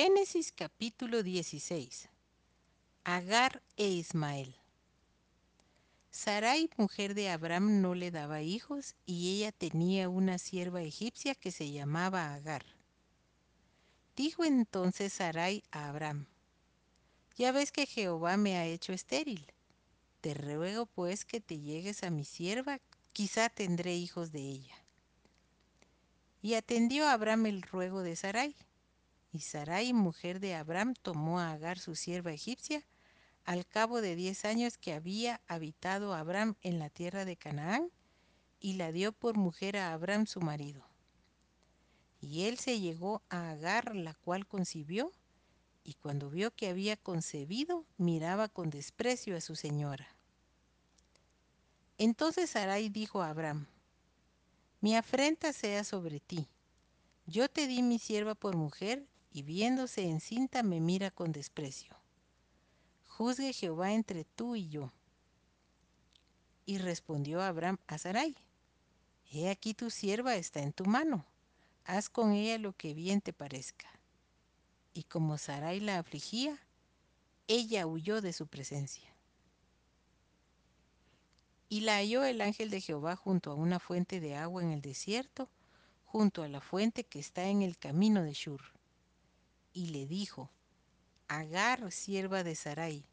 Génesis capítulo 16. Agar e Ismael. Sarai, mujer de Abraham, no le daba hijos y ella tenía una sierva egipcia que se llamaba Agar. Dijo entonces Sarai a Abraham, Ya ves que Jehová me ha hecho estéril. Te ruego pues que te llegues a mi sierva, quizá tendré hijos de ella. Y atendió Abraham el ruego de Sarai. Y Sarai, mujer de Abraham, tomó a Agar su sierva egipcia, al cabo de diez años que había habitado Abraham en la tierra de Canaán, y la dio por mujer a Abraham su marido. Y él se llegó a Agar, la cual concibió, y cuando vio que había concebido, miraba con desprecio a su señora. Entonces Sarai dijo a Abraham, Mi afrenta sea sobre ti. Yo te di mi sierva por mujer, y viéndose encinta me mira con desprecio. Juzgue Jehová entre tú y yo. Y respondió Abraham a Sarai, He aquí tu sierva está en tu mano, haz con ella lo que bien te parezca. Y como Sarai la afligía, ella huyó de su presencia. Y la halló el ángel de Jehová junto a una fuente de agua en el desierto, junto a la fuente que está en el camino de Shur. Y le dijo, Agar, sierva de Sarai,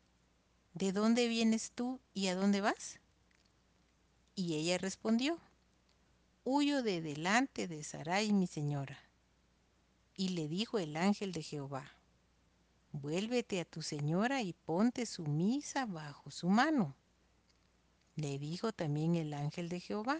¿de dónde vienes tú y a dónde vas? Y ella respondió, Huyo de delante de Sarai, mi señora. Y le dijo el ángel de Jehová, Vuélvete a tu señora y ponte sumisa bajo su mano. Le dijo también el ángel de Jehová,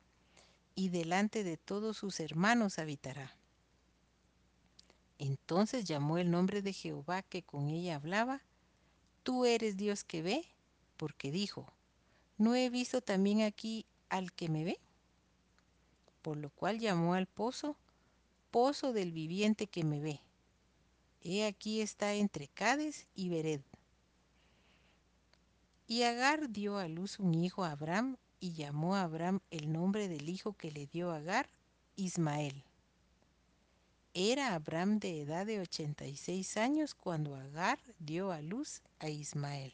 y delante de todos sus hermanos habitará. Entonces llamó el nombre de Jehová que con ella hablaba, Tú eres Dios que ve, porque dijo, ¿no he visto también aquí al que me ve? Por lo cual llamó al pozo, Pozo del viviente que me ve. He aquí está entre Cades y Bered. Y Agar dio a luz un hijo a Abraham y llamó a Abraham el nombre del hijo que le dio Agar, Ismael. Era Abraham de edad de 86 años cuando Agar dio a luz a Ismael.